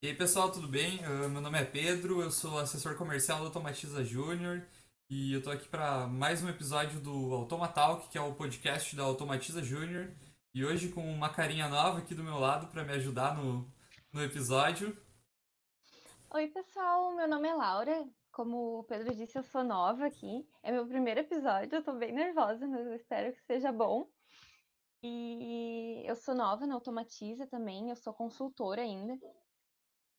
E aí pessoal, tudo bem? Uh, meu nome é Pedro, eu sou assessor comercial do Automatiza Júnior e eu tô aqui para mais um episódio do Automatalk, que é o podcast da Automatiza Júnior. E hoje com uma carinha nova aqui do meu lado para me ajudar no, no episódio. Oi pessoal, meu nome é Laura. Como o Pedro disse, eu sou nova aqui. É meu primeiro episódio, eu tô bem nervosa, mas eu espero que seja bom. E eu sou nova na Automatiza também, eu sou consultora ainda.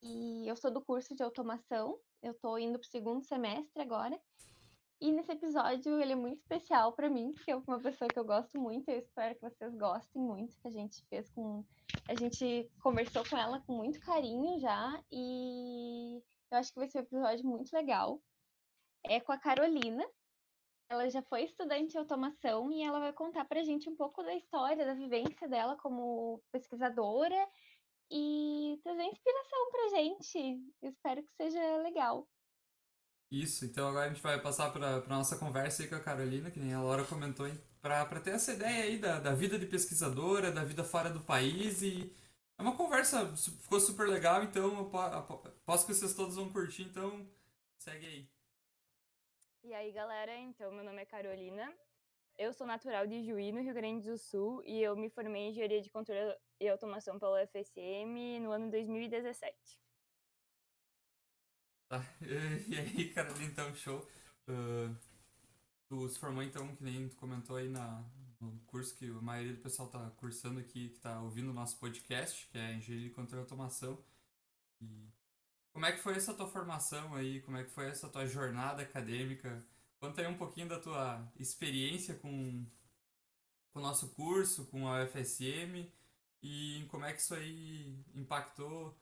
E eu sou do curso de automação. Eu tô indo pro segundo semestre agora. E nesse episódio ele é muito especial para mim, porque é uma pessoa que eu gosto muito, eu espero que vocês gostem muito, que a gente fez com a gente conversou com ela com muito carinho já e eu acho que vai ser um episódio muito legal. É com a Carolina. Ela já foi estudante de automação e ela vai contar pra gente um pouco da história, da vivência dela como pesquisadora e trazer inspiração pra gente. Espero que seja legal. Isso, então agora a gente vai passar para nossa conversa aí com a Carolina, que nem a Laura comentou, para ter essa ideia aí da, da vida de pesquisadora, da vida fora do país e é uma conversa, ficou super legal, então posso que vocês todos vão curtir, então segue aí. E aí galera, então meu nome é Carolina, eu sou natural de Juí, no Rio Grande do Sul, e eu me formei em Engenharia de Controle e Automação pela UFSM no ano 2017. Tá, e aí, cara, então, show. Uh, tu se formou, então, que nem tu comentou aí na, no curso que a maioria do pessoal tá cursando aqui, que tá ouvindo o nosso podcast, que é Engenharia de Controle e Automação. E como é que foi essa tua formação aí? Como é que foi essa tua jornada acadêmica? Conta aí um pouquinho da tua experiência com, com o nosso curso, com a UFSM e como é que isso aí impactou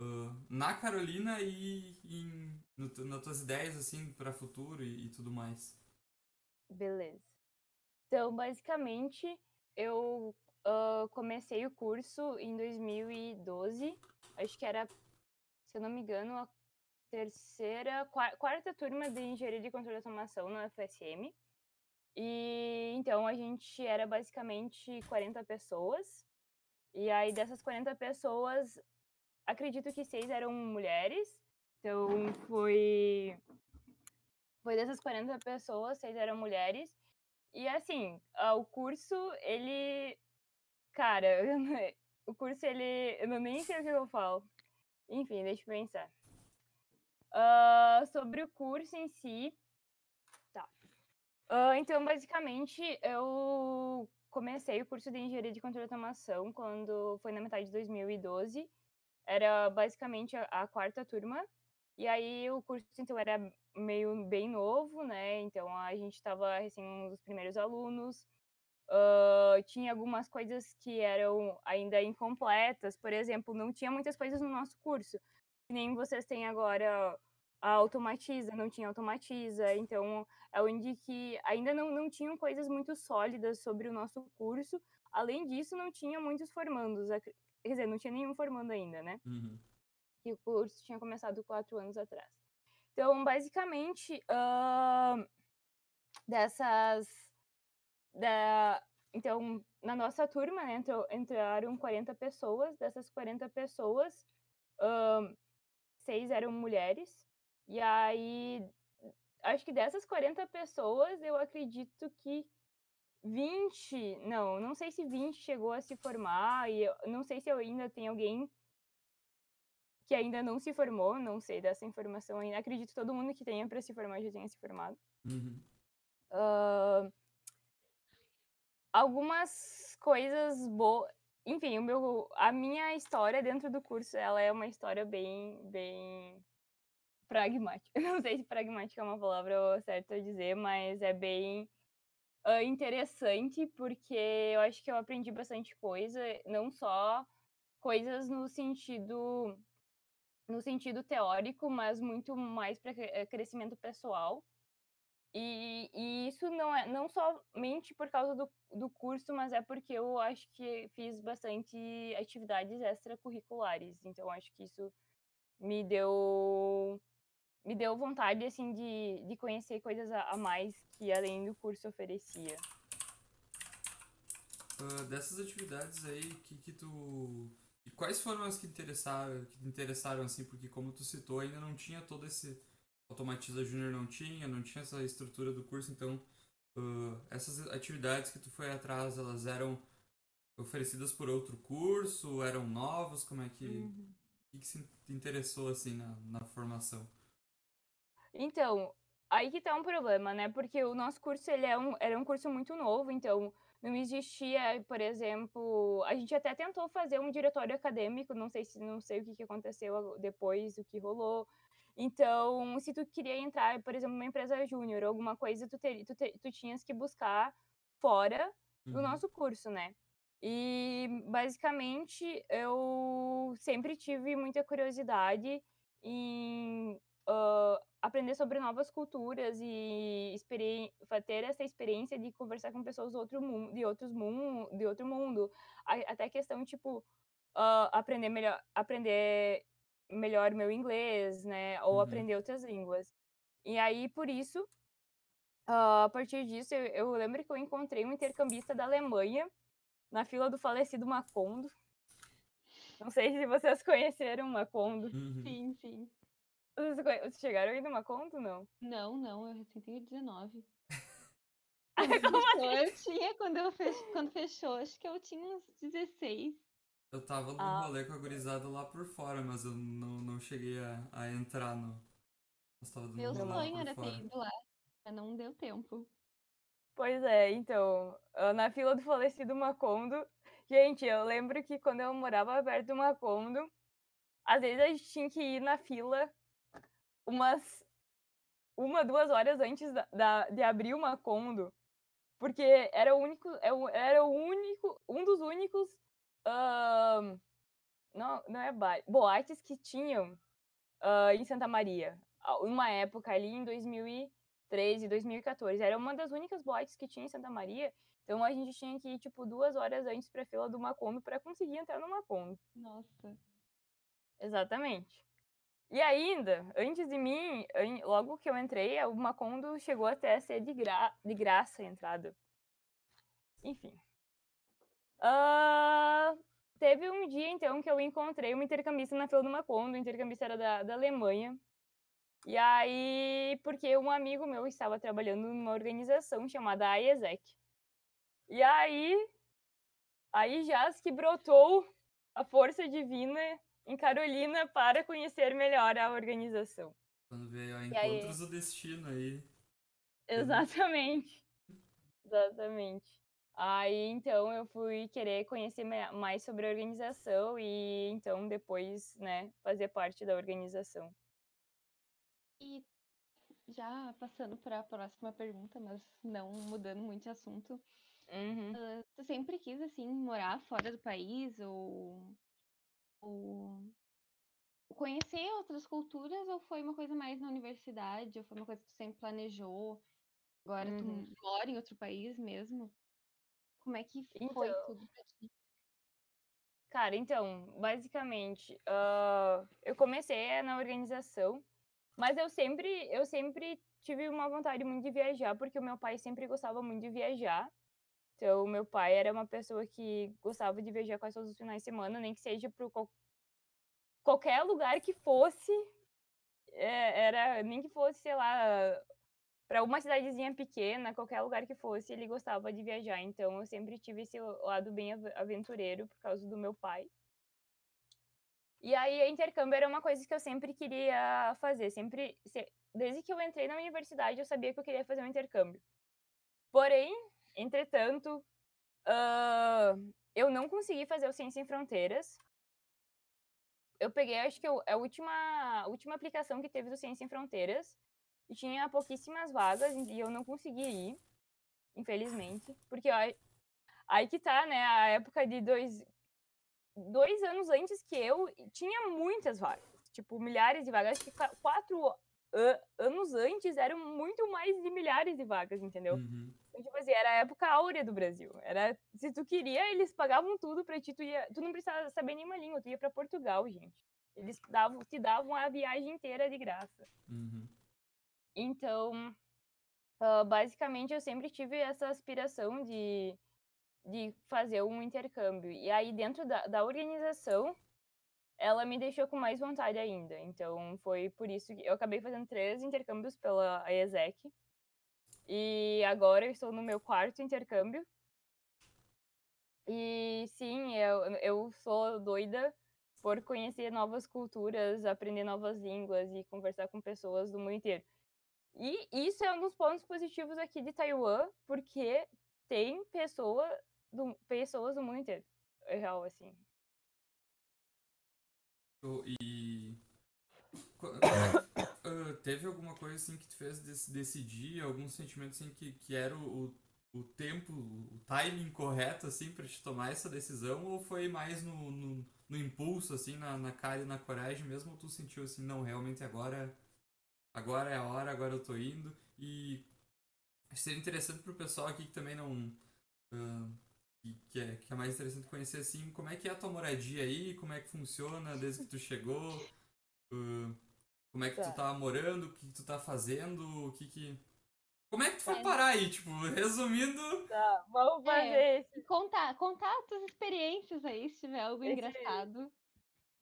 uh, na Carolina e em, no, nas tuas ideias assim para futuro e, e, tudo mais. Beleza. Então, basicamente, eu uh, comecei o curso em 2012. Acho que era, se eu não me engano, a terceira, quarta turma de engenharia de controle de automação na UFSM. E então a gente era basicamente 40 pessoas. E aí dessas 40 pessoas, acredito que seis eram mulheres. Então foi foi dessas 40 pessoas, seis eram mulheres. E assim, o curso, ele cara, o curso ele eu nem sei o que eu falo. Enfim, deixa eu pensar. Uh, sobre o curso em si. Tá. Uh, então, basicamente, eu comecei o curso de engenharia de controle de automação quando foi na metade de 2012. Era basicamente a, a quarta turma. E aí o curso então era meio bem novo, né? Então a gente estava recém um dos primeiros alunos. Uh, tinha algumas coisas que eram ainda incompletas, por exemplo, não tinha muitas coisas no nosso curso nem vocês têm agora a automatiza, não tinha automatiza, então é onde que ainda não, não tinham coisas muito sólidas sobre o nosso curso. Além disso, não tinha muitos formandos, quer dizer, não tinha nenhum formando ainda, né? Uhum. E o curso tinha começado quatro anos atrás. Então, basicamente, uh, dessas. Da, então, na nossa turma, né, entraram 40 pessoas, dessas 40 pessoas. Uh, seis eram mulheres. E aí, acho que dessas 40 pessoas, eu acredito que 20, não, não sei se 20 chegou a se formar, e eu não sei se eu ainda tem alguém que ainda não se formou, não sei dessa informação ainda. Acredito que todo mundo que tenha para se formar já tenha se formado. Uhum. Uh, algumas coisas boas enfim, o meu, a minha história dentro do curso, ela é uma história bem, bem pragmática. Não sei se pragmática é uma palavra certa a dizer, mas é bem uh, interessante porque eu acho que eu aprendi bastante coisa, não só coisas no sentido no sentido teórico, mas muito mais para eh, crescimento pessoal. E, e, isso não é não somente por causa do, do curso, mas é porque eu acho que fiz bastante atividades extracurriculares. Então acho que isso me deu me deu vontade assim de, de conhecer coisas a, a mais que além do curso oferecia. Uh, dessas atividades aí, que que tu E quais foram as que interessaram, que te interessaram, assim, porque como tu citou, ainda não tinha todo esse. Automatiza Júnior não tinha, não tinha essa estrutura do curso, então uh, essas atividades que tu foi atrás, elas eram oferecidas por outro curso, eram novos, como é que. Uhum. O que, se interessou assim na, na formação? Então, aí que tá um problema, né? Porque o nosso curso ele é um, era um curso muito novo, então não existia, por exemplo, a gente até tentou fazer um diretório acadêmico, não sei se não sei o que, que aconteceu depois, o que rolou. Então, se tu queria entrar, por exemplo, numa empresa júnior, alguma coisa, tu, ter, tu, ter, tu tinhas que buscar fora do Uhum. nosso curso, né? E basicamente eu sempre tive muita curiosidade em ah, aprender sobre novas culturas e ter essa experiência de conversar com pessoas do outro mundo, de outros mundo, de outro mundo, A- até questão tipo ah, aprender melhor, aprender melhor meu inglês, né, ou Uhum. aprender outras línguas. E aí por isso, ah, a partir disso, eu, eu lembro que eu encontrei um intercambista da Alemanha na fila do falecido Macondo. Não sei se vocês conheceram o Macondo. Uhum. Sim, sim. Vocês, vocês chegaram aí no Macondo, não? Não, não, eu recém tenho 19. Ai, Quando como fechou, eu tinha, quando, eu fech... quando fechou, acho que eu tinha uns 16. Eu tava no Ah. rolê com a gurizada lá por fora, mas eu não, não cheguei a, a entrar no. Meu sonho era fora. ter ido lá, mas não deu tempo. Pois é, então, ah, na fila do falecido Macondo, gente, eu lembro que quando eu morava perto do Macondo, às vezes a gente tinha que ir na fila umas uma, duas horas antes da, da- de abrir o Macondo, porque era o único, é era o único, um dos únicos, não, não é ba- boates que tinham ah, em Santa Maria, uma época ali em 2013, 2014. Era uma das únicas boates que tinha em Santa Maria. Então a gente tinha que ir, tipo, duas horas antes pra fila do Macondo para conseguir entrar no Macondo. Nossa. Exatamente. E ainda, antes de mim, logo que eu entrei, o Macondo chegou até a ser de, gra de graça a entrada. Enfim. Ah, teve um dia, então, que eu encontrei uma intercambista na fila do Macondo. O intercambista era da, da Alemanha. E aí, porque um amigo meu estava trabalhando numa organização chamada AESEC. E aí, aí já que brotou a força divina em Carolina para conhecer melhor a organização. Quando veio a E aí? Encontros do Destino aí. Exatamente. Exatamente. Aí, então, eu fui querer conhecer mais sobre a organização e, então, depois, né, fazer parte da organização. E já passando para a próxima pergunta, mas não mudando muito de assunto, Uhum. tu sempre quis, assim, morar fora do país ou, ou conhecer outras culturas ou foi uma coisa mais na universidade ou foi uma coisa que tu sempre planejou? Agora tu Uhum. mora em outro país mesmo? Como é que foi Então, tudo pra ti? Cara, então, basicamente, ah, eu comecei na organização, mas eu sempre, eu sempre tive uma vontade muito de viajar, porque o meu pai sempre gostava muito de viajar. Então, meu pai era uma pessoa que gostava de viajar quase todos os finais de semana, nem que seja para qualquer lugar que fosse, é, era nem que fosse, sei lá, para uma cidadezinha pequena, qualquer lugar que fosse, ele gostava de viajar. Então eu sempre tive esse lado bem av- aventureiro por causa do meu pai. E aí, intercâmbio era uma coisa que eu sempre queria fazer. Sempre, se- desde que eu entrei na universidade, eu sabia que eu queria fazer um intercâmbio. Porém, entretanto, ah, eu não consegui fazer o Ciência em Fronteiras. Eu peguei, acho que eu- a última, a última aplicação que teve do Ciência em Fronteiras e tinha pouquíssimas vagas e eu não consegui ir, infelizmente. Porque ó, aí que tá, né? A época de dois, dois anos antes que eu, tinha muitas vagas. Tipo, milhares de vagas. Acho que qua- quatro a- anos antes eram muito mais de milhares de vagas, entendeu? Uhum. Então, tipo assim, era a época áurea do Brasil. Era, se tu queria, eles pagavam tudo pra ti, tu ia, tu não precisava saber nenhuma língua, tu ia pra Portugal, gente. Eles davam, te davam a viagem inteira de graça. Uhum. Então, ah, basicamente, eu sempre tive essa aspiração de, de fazer um intercâmbio. E aí, dentro da, da organização, ela me deixou com mais vontade ainda. Então, foi por isso que eu acabei fazendo três intercâmbios pela ESEC. E agora eu estou no meu quarto intercâmbio. E sim, eu, eu sou doida por conhecer novas culturas, aprender novas línguas e conversar com pessoas do mundo inteiro. E isso é um dos pontos positivos aqui de Taiwan, porque tem pessoa do, pessoas do mundo inteiro. É real, assim. E. Uh, teve alguma coisa assim que te fez decidir, algum sentimento assim que, que era o, o tempo, o timing correto assim para te tomar essa decisão ou foi mais no, no, no, impulso assim, na, na cara e na coragem mesmo, ou tu sentiu assim, não, realmente agora agora é a hora, agora eu tô indo e seria interessante pro pessoal aqui que também não uh, que, é, que é mais interessante conhecer assim, como é que é a tua moradia aí, como é que funciona desde que tu chegou, uh, como é que tá. tu tá morando, o que, que tu tá fazendo, o que que como é que tu foi parar aí? Tipo, resumindo. Tá, vamos é, fazer é, esse. Contar, contar as tuas experiências aí, se tiver algo esse, engraçado.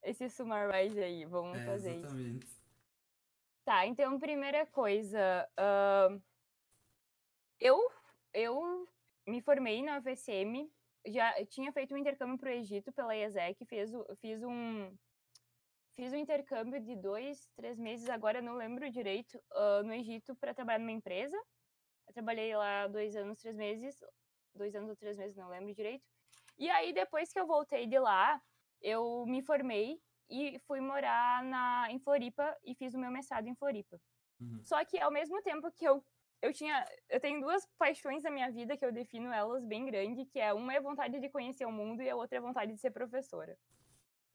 Esse summarize aí, vamos é, fazer exatamente. isso. Tá, então, primeira coisa. Uh, eu, eu me formei na UFSM, já tinha feito um intercâmbio para o Egito pela IESEC, fiz, fiz um. Fiz um intercâmbio de dois, três meses, agora não lembro direito, uh, no Egito para trabalhar numa empresa. Eu trabalhei lá dois anos, três meses, dois anos ou três meses, não lembro direito. E aí, depois que eu voltei de lá, eu me formei e fui morar na, em Floripa e fiz o meu mestrado em Floripa. Uhum. Só que ao mesmo tempo que eu eu tinha eu tenho duas paixões na minha vida que eu defino elas bem grande, que é uma é vontade de conhecer o mundo e a outra é vontade de ser professora.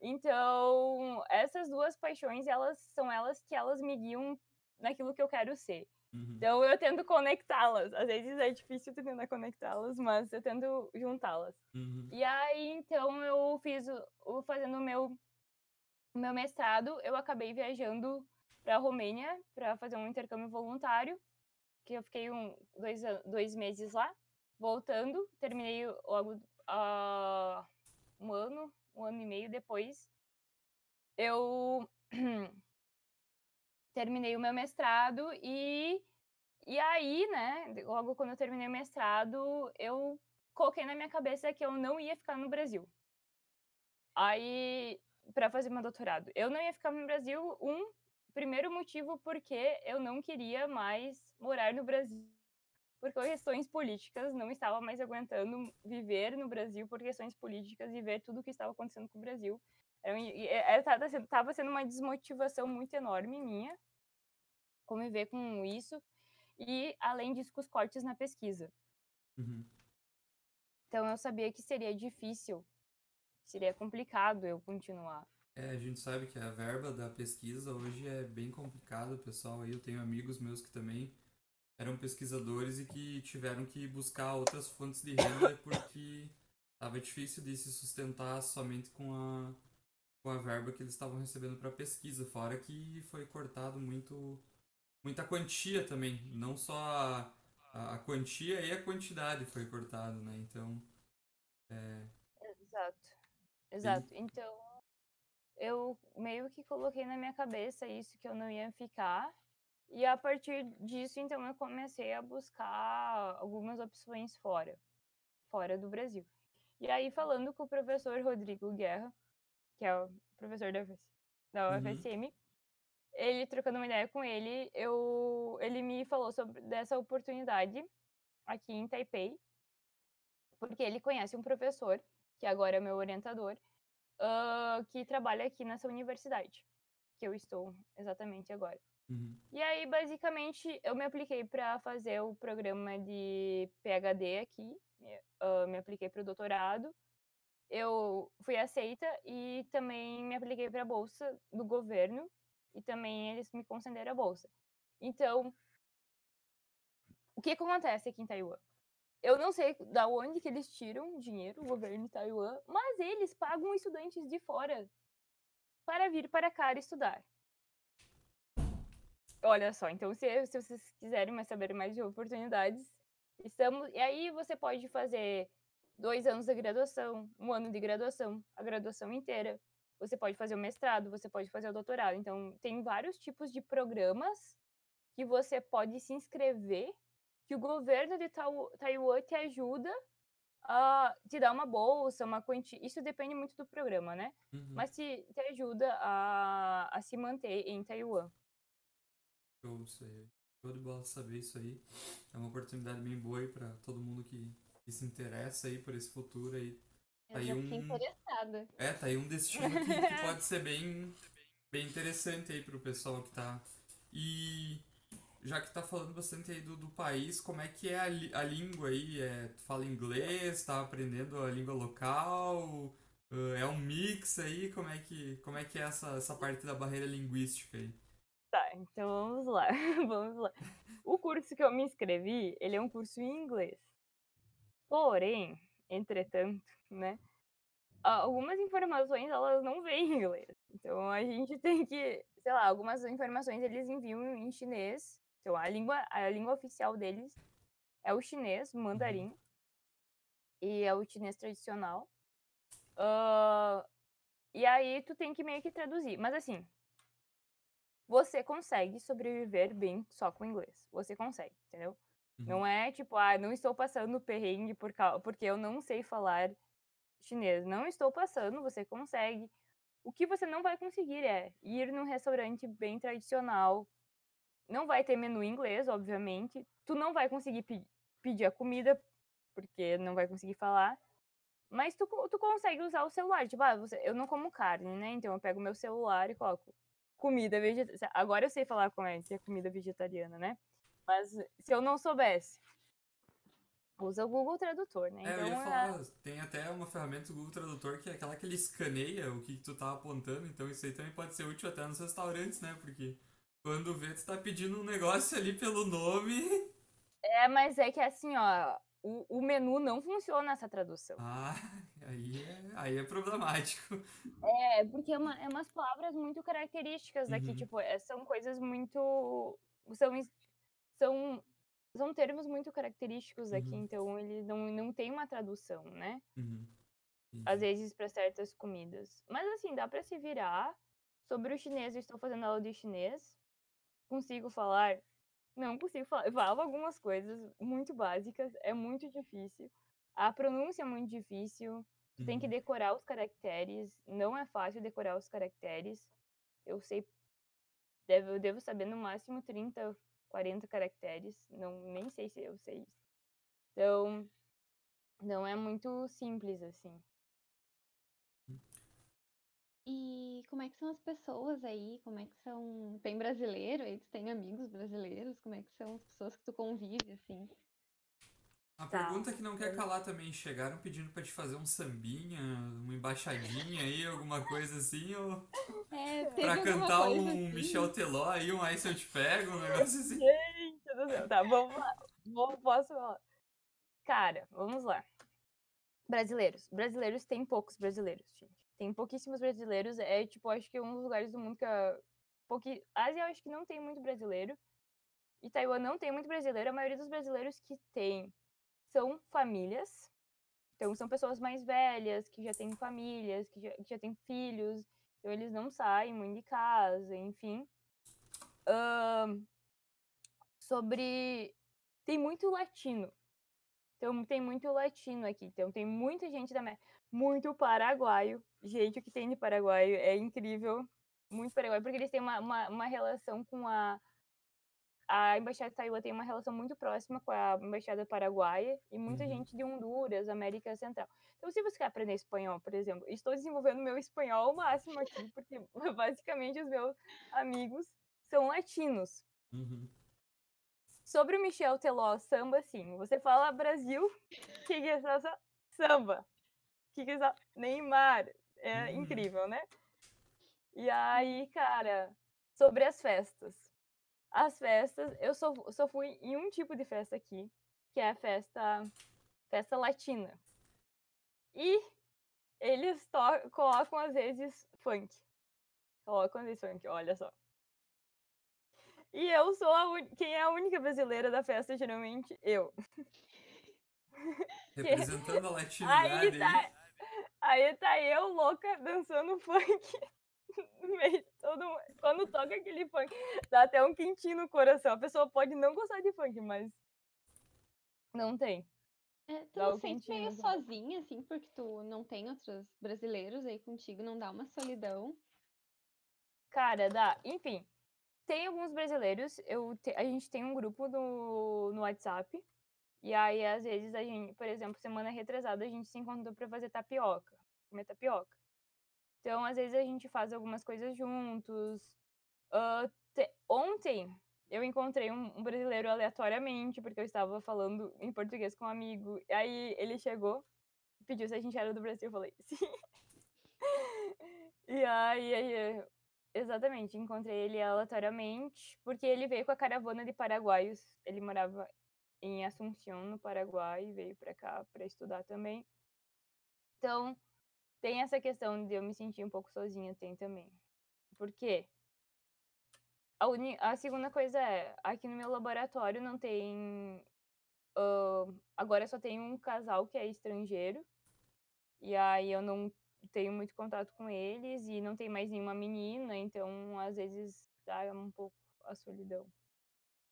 Então, essas duas paixões, elas são elas que elas me guiam naquilo que eu quero ser. Uhum. Então eu tento conectá-las. Às vezes é difícil tentar conectá-las, mas eu tento juntá-las. Uhum. E aí, então, eu fiz o, fazendo o meu, o meu mestrado, eu acabei viajando para a Romênia para fazer um intercâmbio voluntário, que eu fiquei um, dois, dois meses lá, voltando, terminei logo uh, um ano, um ano e meio depois. Eu terminei o meu mestrado e, e aí, né, logo quando eu terminei o mestrado, eu coloquei na minha cabeça que eu não ia ficar no Brasil. Aí, para fazer meu doutorado. Eu não ia ficar no Brasil, um, primeiro motivo porque eu não queria mais morar no Brasil por questões políticas, não estava mais aguentando viver no Brasil por questões políticas e ver tudo o que estava acontecendo com o Brasil. Estava é, sendo uma desmotivação muito enorme minha conviver com isso e, além disso, com os cortes na pesquisa. Uhum. Então, eu sabia que seria difícil, seria complicado eu continuar. É, a gente sabe que a verba da pesquisa hoje é bem complicada, pessoal. Eu tenho amigos meus que também eram pesquisadores e que tiveram que buscar outras fontes de renda porque estava difícil de se sustentar somente com a com a verba que eles estavam recebendo para pesquisa, fora que foi cortado muito muita quantia também, não só a, a, a quantia e a quantidade foi cortado, né? Então, é... Exato. Então, eu meio que coloquei na minha cabeça isso que eu não ia ficar. E a partir disso, então, eu comecei a buscar algumas opções fora, fora do Brasil. E aí, falando com o professor Rodrigo Guerra, que é o professor da, da UFSM, uhum. ele trocando uma ideia com ele, eu, ele me falou sobre dessa oportunidade aqui em Taipei, porque ele conhece um professor, que agora é meu orientador, uh, que trabalha aqui nessa universidade, que eu estou exatamente agora. Uhum. E aí, basicamente, eu me apliquei para fazer o programa de PhD aqui, uh, me apliquei para o doutorado, eu fui aceita e também me apliquei para a bolsa do governo e também eles me concederam a bolsa. Então, o que acontece aqui em Taiwan? Eu não sei da onde que eles tiram dinheiro, o governo de Taiwan, mas eles pagam estudantes de fora para vir para cá estudar. Olha só, então se, se vocês quiserem mais saber mais de oportunidades, estamos. E aí você pode fazer dois anos da graduação, um ano de graduação, a graduação inteira. Você pode fazer o mestrado, você pode fazer o doutorado. Então, tem vários tipos de programas que você pode se inscrever, que o governo de Taiwan te ajuda a te dar uma bolsa, uma quantia. Isso depende muito do programa, né? Uhum. Mas te, te ajuda a, a se manter em Taiwan. Eu sei. Show de bola saber isso aí. É uma oportunidade bem boa aí pra todo mundo que, que se interessa aí por esse futuro aí. Eu aí um... interessada. É, tá aí um destino que, que pode ser bem, bem interessante aí pro pessoal que tá. E já que tá falando bastante aí do, do país, como é que é a, a língua aí? É, tu fala inglês, tá aprendendo a língua local? Uh, é um mix aí? Como é que, como é, que é essa, essa parte da barreira linguística aí? Tá, então vamos lá, vamos lá. O curso que eu me inscrevi, ele é um curso em inglês. Porém, entretanto, né, algumas informações elas não vêm em inglês. Então a gente tem que, sei lá, algumas informações eles enviam em chinês então, a língua, a língua oficial deles é o chinês, mandarim, uhum. e é o chinês tradicional. Uh, e aí tu tem que meio que traduzir. Mas assim, você consegue sobreviver bem só com inglês. Você consegue, entendeu? Uhum. Não é tipo, ah, não estou passando perrengue por porque eu não sei falar chinês. Não estou passando, você consegue. O que você não vai conseguir é ir num restaurante bem tradicional, não vai ter menu inglês, obviamente. Tu não vai conseguir pe pedir a comida, porque não vai conseguir falar. Mas tu, tu consegue usar o celular. Tipo, ah, você, eu não como carne, né? Então eu pego meu celular e coloco comida vegetariana. Agora eu sei falar como é que é comida vegetariana, né? Mas se eu não soubesse, usa o Google Tradutor, né? É, então, eu ia é falar, é... tem até uma ferramenta do Google Tradutor que é aquela que ele escaneia o que, que tu tá apontando, então isso aí também pode ser útil até nos restaurantes, né? Porque quando vê, tu tá pedindo um negócio ali pelo nome. É, mas é que assim, ó, o, o menu não funciona essa tradução. Ah, aí é, aí é problemático. É, porque é, uma, é umas palavras muito características daqui, uhum. tipo, é, são coisas muito. São, são, são termos muito característicos daqui, uhum. então ele não, não tem uma tradução, né? Uhum. Às vezes para certas comidas. Mas assim, dá para se virar. Sobre o chinês, eu estou fazendo aula de chinês consigo falar? Não consigo falar. Eu falo algumas coisas muito básicas, é muito difícil. A pronúncia é muito difícil. Tu tem que uhum. decorar os caracteres. Não é fácil decorar os caracteres. Eu sei. Devo, eu devo saber no máximo 30, 40 caracteres. Não, nem sei se eu sei isso. Então, não é muito simples assim. E como é que são as pessoas aí? Como é que são. Tem brasileiro aí? Tu tem amigos brasileiros? Como é que são as pessoas que tu convive, assim? A tá. pergunta que não quer calar também, chegaram pedindo pra te fazer um sambinha, uma embaixadinha aí, alguma coisa assim, ou é, pra cantar um assim? Michel Teló aí, um Aí Se Eu Te Pego, um negócio assim. Gente do céu, tá, vamos lá. Vou, posso falar. Cara, vamos lá. Brasileiros. Brasileiros tem poucos brasileiros, gente. Tem pouquíssimos brasileiros. É, tipo, acho que é um dos lugares do mundo que a. Pouqui... Ásia, acho que não tem muito brasileiro. E Taiwan não tem muito brasileiro. A maioria dos brasileiros que tem são famílias. Então, são pessoas mais velhas, que já têm famílias, que já, que já têm filhos. Então, eles não saem muito de casa, enfim. Um, sobre. Tem muito latino. Então, tem muito latino aqui. Então, tem muita gente da América muito paraguaio. Gente, o que tem de paraguaio é incrível. Muito paraguaio, porque eles têm uma, uma, uma relação com a. A Embaixada de Taiwan tem uma relação muito próxima com a Embaixada Paraguaia e muita uhum. gente de Honduras, América Central. Então, se você quer aprender espanhol, por exemplo, estou desenvolvendo meu espanhol ao máximo aqui, porque basicamente os meus amigos são latinos. Uhum. Sobre o Michel Teló, samba, sim. Você fala Brasil, o que é essa samba? que que eles... Neymar. É hum. incrível, né? E aí, cara, sobre as festas. As festas, eu só, só fui em um tipo de festa aqui, que é a festa, festa latina. E eles colocam às vezes funk. Colocam às vezes funk, olha só. E eu sou a un... quem é a única brasileira da festa, geralmente eu. Representando a latinidade Aí tá, aí tá eu louca dançando funk. todo. Quando toca aquele funk, dá até um quentinho no coração. A pessoa pode não gostar de funk, mas não tem. É, tu Dá não sente meio sozinha, assim, porque tu não tem outros brasileiros aí contigo, não dá uma solidão? Cara, dá. Enfim, tem alguns brasileiros. Eu te- A gente tem um grupo no, no WhatsApp. E aí, às vezes, a gente, por exemplo, semana retrasada, a gente se encontrou pra fazer tapioca. Comer tapioca. Então, às vezes, a gente faz algumas coisas juntos. Ah, te- Ontem, eu encontrei um, um brasileiro aleatoriamente, porque eu estava falando em português com um amigo. Aí, ele chegou, pediu se a gente era do Brasil. Eu falei, sim. E aí, aí, exatamente, encontrei ele aleatoriamente, porque ele veio com a caravana de paraguaios. Ele morava em Assunção, no Paraguai, e veio pra cá pra estudar também. Então, tem essa questão de eu me sentir um pouco sozinha, tem também. Por quê? A, uni- a segunda coisa é, aqui no meu laboratório não tem. ah, agora só tem um casal que é estrangeiro. E aí eu não tenho muito contato com eles e não tem mais nenhuma menina, então às vezes dá um pouco a solidão.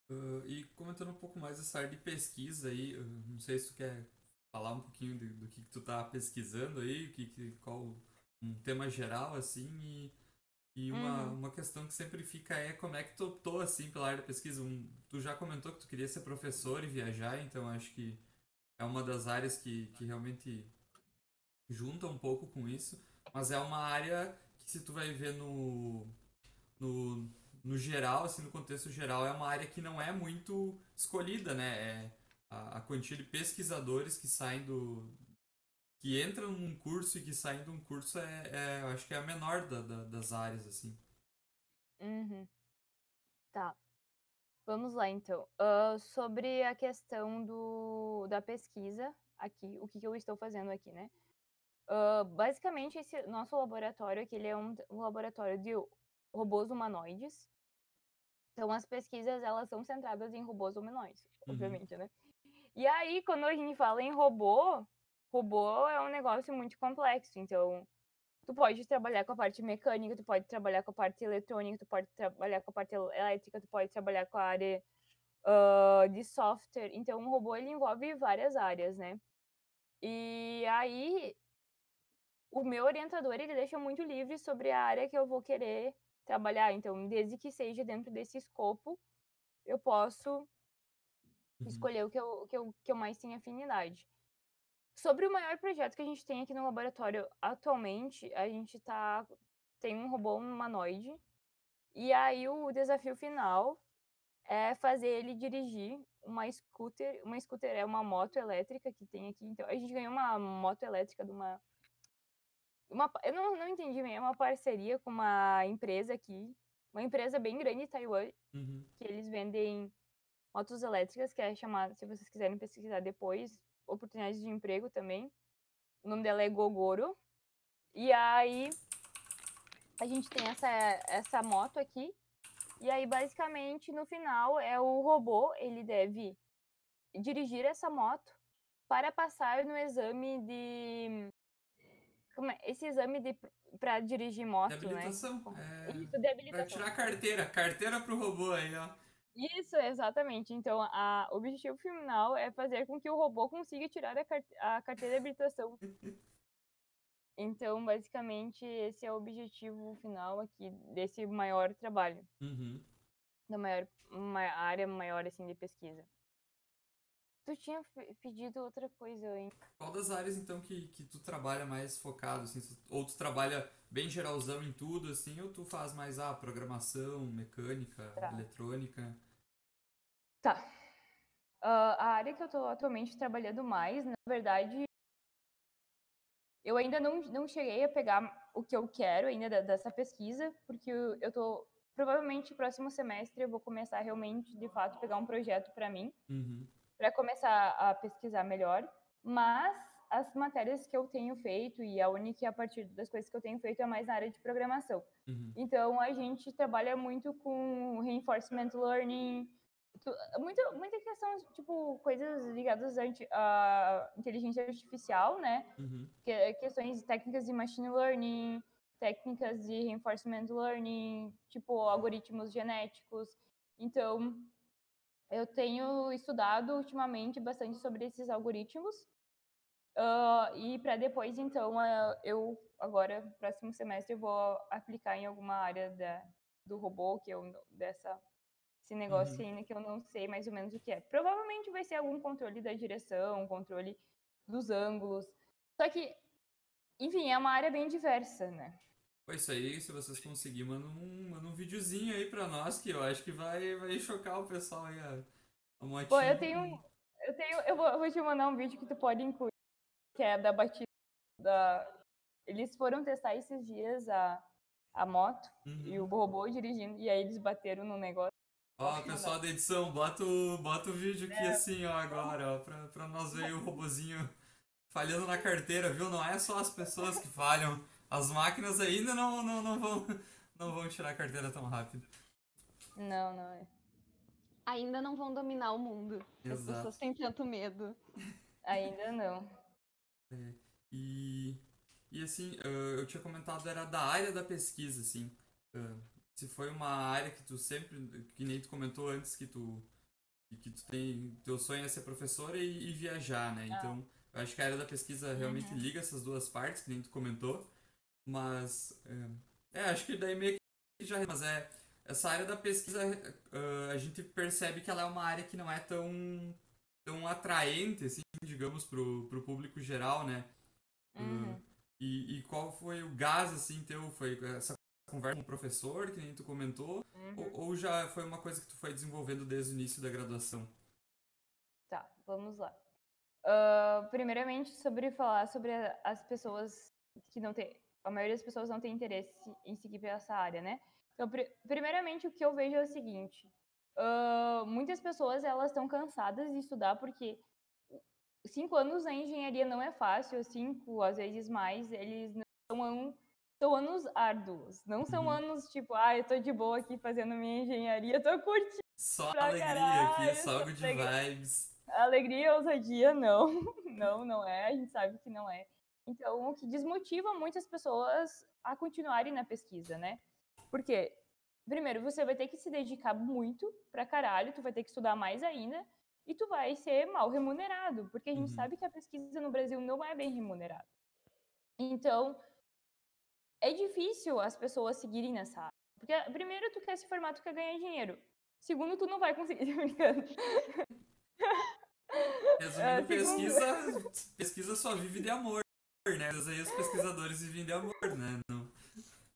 Uh, e comentando um pouco mais dessa área de pesquisa aí, não sei se tu quer falar um pouquinho de- do que, que tu tá pesquisando aí, que, que, qual um tema geral, assim, e, e uma, Uhum. uma questão que sempre fica é como é que tu optou, assim, pela área da pesquisa. Um, tu já comentou que tu queria ser professor e viajar, então acho que é uma das áreas que, que realmente junta um pouco com isso, mas é uma área que se tu vai ver no, no, no geral, assim, no contexto geral, é uma área que não é muito escolhida, né? É a, a quantia de pesquisadores que saem do. que entram num curso e que saem de um curso é, é eu acho que é a menor da, da- das áreas, assim. Uhum. Tá. Vamos lá, então. Ah, sobre a questão do, da pesquisa aqui, o que, que eu estou fazendo aqui, né? Basicamente, esse nosso laboratório aqui, ele é um, um laboratório de robôs humanoides. Então, as pesquisas, elas são centradas em robôs humanoides, Uhum. obviamente, né? E aí, quando a gente fala em robô, robô é um negócio muito complexo. Então, tu pode trabalhar com a parte mecânica, tu pode trabalhar com a parte eletrônica, tu pode trabalhar com a parte el- elétrica, tu pode trabalhar com a área ah, de software. Então, um robô ele envolve várias áreas, né? E aí, o meu orientador ele deixa muito livre sobre a área que eu vou querer trabalhar. Então, desde que seja dentro desse escopo, eu posso Uhum. escolher o que eu, que, eu, que eu mais tenho afinidade. Sobre o maior projeto que a gente tem aqui no laboratório atualmente, a gente tá, tem um robô humanoide. E aí o desafio final é fazer ele dirigir uma scooter. Uma scooter é uma moto elétrica que tem aqui. Então, a gente ganhou uma moto elétrica de uma. Uma eu não, não entendi bem, é uma parceria com uma empresa aqui. Uma empresa bem grande de Taiwan, Uhum. que eles vendem motos elétricas, que é chamada, se vocês quiserem pesquisar depois, oportunidades de emprego também. O nome dela é Gogoro. E aí a gente tem essa, essa moto aqui. E aí, basicamente, no final, é o robô, ele deve dirigir essa moto para passar no exame de. Como é? Esse exame de para dirigir De moto, né? habilitação. É... Isso, de Pra habilitação. tirar a carteira. Carteira pro robô aí, ó. Isso, exatamente. Então, a, o objetivo final é fazer com que o robô consiga tirar a, car- a carteira de habilitação. Então, basicamente, esse é o objetivo final aqui desse maior trabalho, Uhum. da maior uma área maior assim de pesquisa. Tu tinha pedido outra coisa, hein? Qual das áreas, então, que, que tu trabalha mais focado, assim? Ou tu trabalha bem geralzão em tudo, assim, ou tu faz mais, ah, programação, mecânica, Tá. eletrônica? Tá. Ah, a área que eu tô atualmente trabalhando mais, na verdade, eu ainda não, não cheguei a pegar o que eu quero ainda da- dessa pesquisa, porque eu, eu tô. Provavelmente, próximo semestre, eu vou começar realmente, de fato, pegar um projeto para mim, Uhum. Para começar a pesquisar melhor. Mas as matérias que eu tenho feito, e a única a partir das coisas que eu tenho feito, é mais na área de programação. Uhum. Então, a gente trabalha muito com reinforcement learning, muita, muita questão, tipo, coisas ligadas à inteligência artificial, né? Uhum. Que, questões técnicas de machine learning, técnicas de reinforcement learning, tipo, algoritmos genéticos. Então, eu tenho estudado ultimamente bastante sobre esses algoritmos. Uh, e para depois, então, uh, eu agora, próximo semestre, eu vou aplicar em alguma área da, do robô, que eu, dessa esse negócio uhum. ainda que eu não sei mais ou menos o que é. Provavelmente vai ser algum controle da direção, controle dos ângulos. Só que, enfim, é uma área bem diversa, né? Pois isso aí, se vocês conseguirem, manda um, manda um videozinho aí pra nós, que eu acho que vai, vai chocar o pessoal aí, a, a motinha. Pô, eu tenho. Eu tenho. Eu vou, eu vou te mandar um vídeo que tu pode incluir, que é da batida da. Eles foram testar esses dias a, a moto uhum. e o robô dirigindo, e aí eles bateram no negócio. Ó, pessoal da edição, bota o, bota o vídeo aqui é. assim, ó, agora, ó, pra, pra nós ver o robozinho falhando na carteira, viu? Não é só as pessoas que falham. As máquinas ainda não, não, não, vão, não vão tirar a carteira tão rápido. Não, não é. Ainda não vão dominar o mundo. Exato. As pessoas têm tanto medo. Ainda não. É, e, e assim, eu tinha comentado, era da área da pesquisa, assim. Se foi uma área que tu sempre, que nem tu comentou antes, que tu, que tu tem, teu sonho é ser professora e, e viajar, né? Ah. Então, eu acho que a área da pesquisa realmente uhum. liga essas duas partes, que nem tu comentou. Mas, é, é, acho que daí meio que já. Mas é, essa área da pesquisa, uh, a gente percebe que ela é uma área que não é tão, tão atraente, assim, digamos, pro, pro público geral, né? Uhum. Uh, e, e qual foi o gás, assim, teu? Foi essa conversa com o professor, que nem tu comentou? Uhum. Ou, ou, já foi uma coisa que tu foi desenvolvendo desde o início da graduação? Tá, vamos lá. Uh, primeiramente, sobre falar sobre as pessoas que não têm a maioria das pessoas não tem interesse em seguir por essa área, né? Então, pr primeiramente, o que eu vejo é o seguinte: uh, muitas pessoas elas estão cansadas de estudar porque cinco anos na engenharia não é fácil, cinco às vezes mais, eles não são, são anos árduos, não são uhum. anos tipo, ah, eu tô de boa aqui fazendo minha engenharia, tô curtindo. Só alegria caralho, aqui, só de vibes. Alegria e ousadia, não. Não, não é, a gente sabe que não é. Então, o que desmotiva muitas pessoas a continuarem na pesquisa, né? Porque, primeiro, você vai ter que se dedicar muito pra caralho, tu vai ter que estudar mais ainda, e tu vai ser mal remunerado, porque a gente uhum. sabe que a pesquisa no Brasil não é bem remunerada. Então, é difícil as pessoas seguirem nessa área. Porque, primeiro, tu quer se formar, tu quer ganhar dinheiro. Segundo, tu não vai conseguir, brincando. Resumindo, uh, pesquisa, pesquisa só vive de amor né? Aí os pesquisadores vivem de amor, né? Não...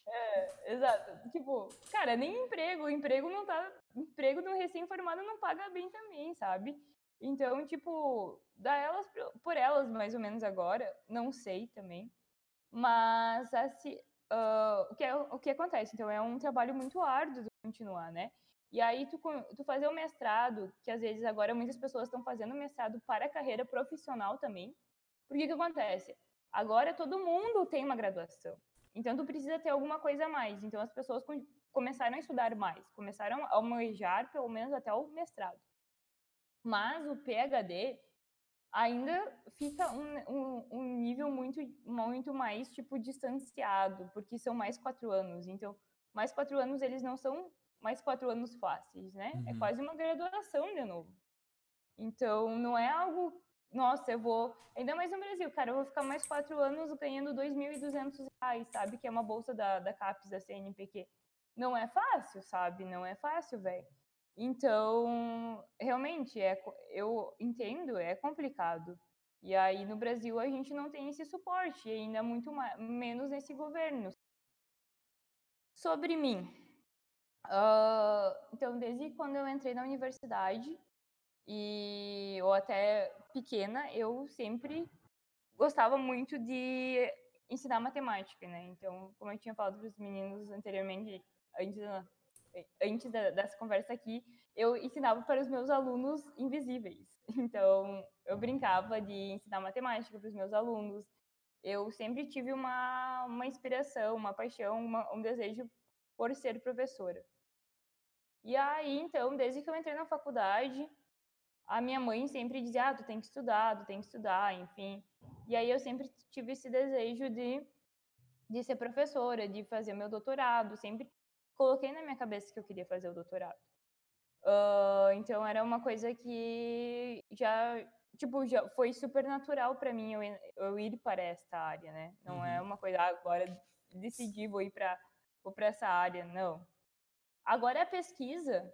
É, exato. Tipo, cara, nem emprego. Emprego não tá. Emprego do recém-formado não paga bem também, sabe? Então, tipo, dá elas por elas, mais ou menos agora. Não sei também. Mas assim, uh, o, que é, o que acontece? Então, é um trabalho muito árduo de continuar, né? E aí, tu, tu fazer o mestrado, que às vezes agora muitas pessoas estão fazendo mestrado para a carreira profissional também. Porque que acontece? Agora todo mundo tem uma graduação. Então tu precisa ter alguma coisa a mais. Então as pessoas começaram a estudar mais, começaram a almejar pelo menos até o mestrado. Mas o PhD ainda fica um, um, um, nível muito, muito mais tipo distanciado, porque são mais quatro anos. Então, mais quatro anos eles não são mais quatro anos fáceis, né? É uhum. É quase uma graduação de novo. Então, não é algo nossa, eu vou. Ainda mais no Brasil, cara, eu vou ficar mais quatro anos ganhando 2.200 reais, sabe? Que é uma bolsa da, da CAPES, da CNPq. Não é fácil, sabe? Não é fácil, velho. Então, realmente, é, eu entendo, é complicado. E aí, no Brasil, a gente não tem esse suporte, ainda muito mais, menos nesse governo. Sobre mim. Uh, então, desde quando eu entrei na universidade, e ou até pequena, eu sempre gostava muito de ensinar matemática, né? Então, como eu tinha falado para os meninos anteriormente, antes, da, antes da, dessa conversa aqui, eu ensinava para os meus alunos invisíveis. Então, eu brincava de ensinar matemática para os meus alunos. Eu sempre tive uma, uma inspiração, uma paixão, uma, um desejo por ser professora. E aí, então, desde que eu entrei na faculdade, a minha mãe sempre dizia: ah, tu tem que estudar, tu tem que estudar, enfim. E aí eu sempre tive esse desejo de, de ser professora, de fazer meu doutorado, sempre coloquei na minha cabeça que eu queria fazer o doutorado. Uh, então era uma coisa que já, tipo, já foi super natural para mim eu, eu, ir para esta área, né? Não é uhum. é uma coisa ah, agora decidi vou ir para essa área, não. Agora a pesquisa,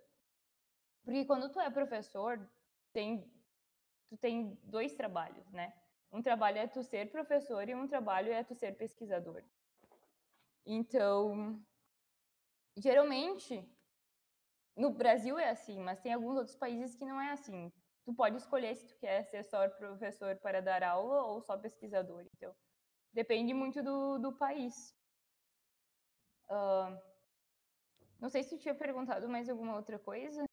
porque quando tu é professor, tem tu tem dois trabalhos, né? Um trabalho é tu ser professor e um trabalho é tu ser pesquisador. Então, geralmente no Brasil é assim, mas tem alguns outros países que não é assim. Tu pode escolher se tu quer ser só professor para dar aula ou só pesquisador. Então, depende muito do, do país. Uh, não sei se tu tinha perguntado mais alguma outra coisa.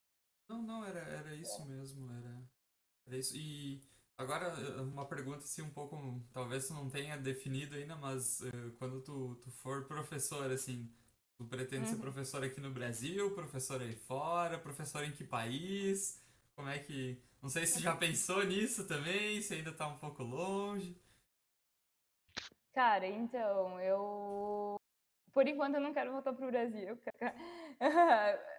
Não, não, era, era isso mesmo. Era, era isso. E agora, uma pergunta assim um pouco, talvez tu não tenha definido ainda, mas uh, quando tu, tu for professor, assim, Tu pretende uhum. ser professor aqui no Brasil, professor aí fora, professor em que país? Como é que. Não sei se já pensou nisso também, se ainda tá um pouco longe. Cara, então, eu. Por enquanto eu não quero voltar pro Brasil.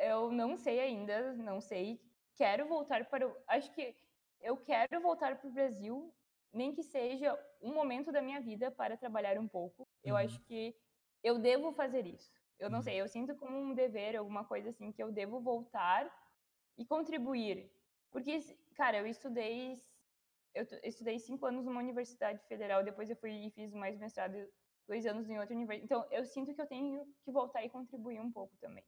eu não sei ainda, não sei. Quero voltar para o. Acho que eu quero voltar para o Brasil, nem que seja um momento da minha vida para trabalhar um pouco. Eu uhum. acho que eu devo fazer isso. Eu não uhum. sei, eu sinto como um dever, alguma coisa assim, que eu devo voltar e contribuir. Porque, cara, eu estudei, eu estudei cinco anos numa universidade federal, depois eu fui e fiz mais mestrado, dois anos em outra universidade. Então, eu sinto que eu tenho que voltar e contribuir um pouco também.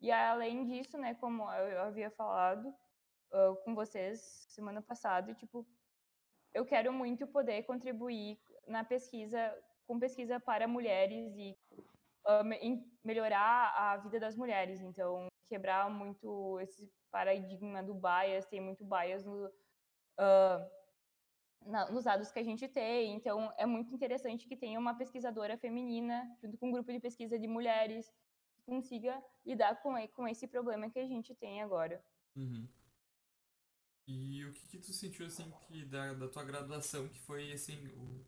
E além disso, né, como eu havia falado uh, com vocês semana passada, tipo, eu quero muito poder contribuir na pesquisa com pesquisa para mulheres e uh, melhorar a vida das mulheres. Então, quebrar muito esse paradigma do bias, tem muito bias no, uh, na, nos dados que a gente tem. Então, é muito interessante que tenha uma pesquisadora feminina, junto com um grupo de pesquisa de mulheres, consiga lidar com, com esse problema que a gente tem agora. Uhum. E o que, que tu sentiu, assim, que da, da tua graduação, que foi, assim, o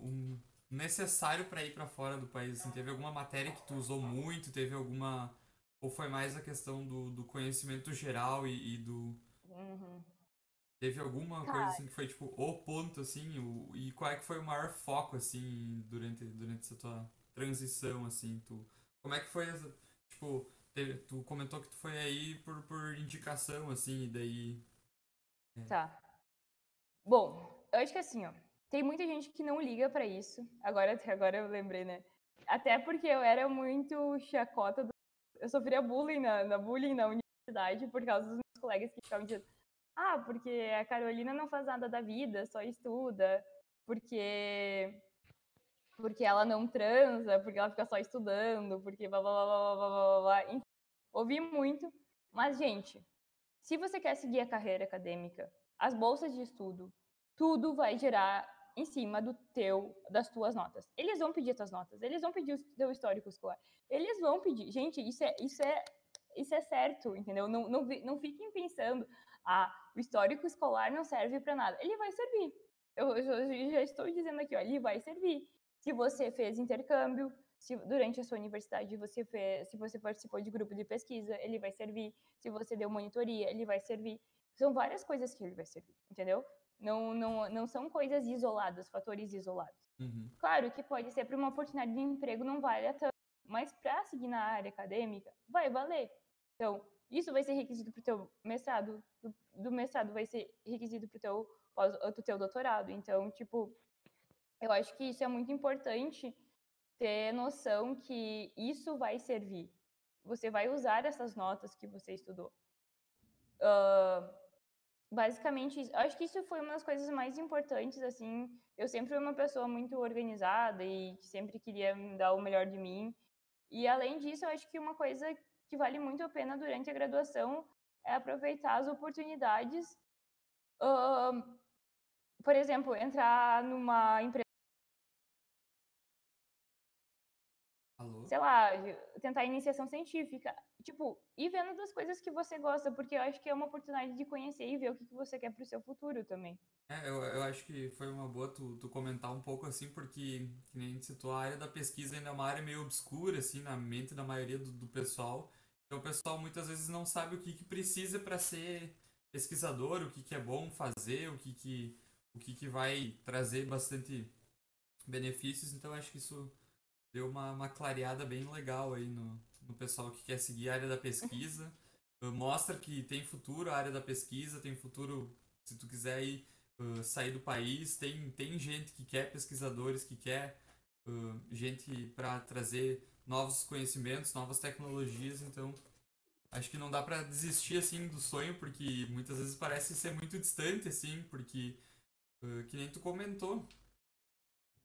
um necessário para ir para fora do país? Assim, teve alguma matéria que tu usou muito? Teve alguma. Ou foi mais a questão do, do conhecimento geral e, e do. Uhum. Teve alguma coisa assim que foi tipo o ponto, assim? O, e qual é que foi o maior foco, assim, durante, durante essa tua transição, assim? Tu, como é que foi essa. Tipo, teve, tu comentou que tu foi aí por, por indicação, assim, e daí. É. Tá. Bom, eu acho que assim, ó tem muita gente que não liga para isso. Agora, agora eu lembrei, né? Até porque eu era muito chacota. Do... Eu sofria bullying na, na bullying na universidade por causa dos meus colegas que ficavam dizendo ah, porque a Carolina não faz nada da vida, só estuda, porque porque ela não transa, porque ela fica só estudando, porque blá blá blá blá blá blá blá. Enfim, ouvi muito, mas gente, se você quer seguir a carreira acadêmica, as bolsas de estudo, tudo vai gerar em cima do teu, das tuas notas. Eles vão pedir as tuas notas, eles vão pedir o teu histórico escolar. Eles vão pedir. Gente, isso é, isso é, isso é certo, entendeu? Não, não, não fiquem pensando, ah, o histórico escolar não serve para nada. Ele vai servir. Eu, eu, já estou dizendo aqui, ó, ele vai servir. Se você fez intercâmbio, se durante a sua universidade você fez, se você participou de grupo de pesquisa, ele vai servir. Se você deu monitoria, ele vai servir. São várias coisas que ele vai servir, entendeu? Não, não, não são coisas isoladas, fatores isolados. Uhum. Claro que pode ser para uma oportunidade de emprego não vale tanto, mas para seguir na área acadêmica, vai valer. Então, isso vai ser requisito para o teu mestrado, do, do, mestrado vai ser requisito para o teu, pro teu doutorado. Então, tipo, eu acho que isso é muito importante ter noção que isso vai servir. Você vai usar essas notas que você estudou. Uh, basicamente, acho que isso foi uma das coisas mais importantes, assim, eu sempre fui uma pessoa muito organizada e sempre queria dar o melhor de mim, e além disso, eu acho que uma coisa que vale muito a pena durante a graduação é aproveitar as oportunidades, uh, por exemplo, entrar numa empresa Alô? sei lá, tentar iniciação científica. tipo, ir vendo das coisas que você gosta, porque eu acho que é uma oportunidade de conhecer e ver o que, que você quer pro seu futuro também. É, eu, eu acho que foi uma boa tu, tu comentar um pouco assim, porque, que nem a gente citou, a área da pesquisa ainda é uma área meio obscura, assim, na mente da maioria do, do pessoal. Então o pessoal muitas vezes não sabe o que, que precisa para ser pesquisador, o que, que é bom fazer, o que, que, o que, que vai trazer bastante benefícios. Então acho que isso deu uma, uma clareada bem legal aí no, no pessoal que quer seguir a área da pesquisa. Mostra que tem futuro a área da pesquisa, tem futuro se tu quiser uh, sair do país. Tem, tem gente que quer pesquisadores, que quer uh, gente para trazer novos conhecimentos, novas tecnologias. Então, acho que não dá para desistir assim do sonho, porque muitas vezes parece ser muito distante, assim, porque, uh, que nem tu comentou,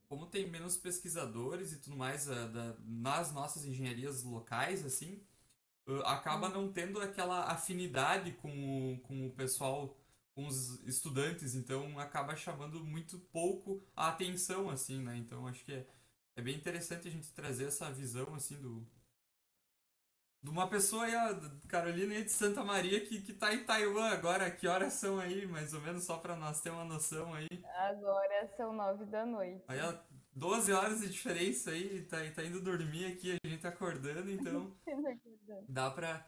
como tem menos pesquisadores e tudo mais uh, da, nas nossas engenharias locais, assim, uh, acaba não tendo aquela afinidade com o, com o pessoal, com os estudantes, então acaba chamando muito pouco a atenção, assim, né? Então acho que é, é bem interessante a gente trazer essa visão, assim, do, de uma pessoa aí, ó, Carolina aí de Santa Maria, que, que tá em Taiwan agora. Que horas são aí, mais ou menos, só pra nós ter uma noção aí? Agora são nove da noite. Aí, ó, 12 horas de diferença aí, tá, tá indo dormir aqui, a gente tá acordando, então dá pra...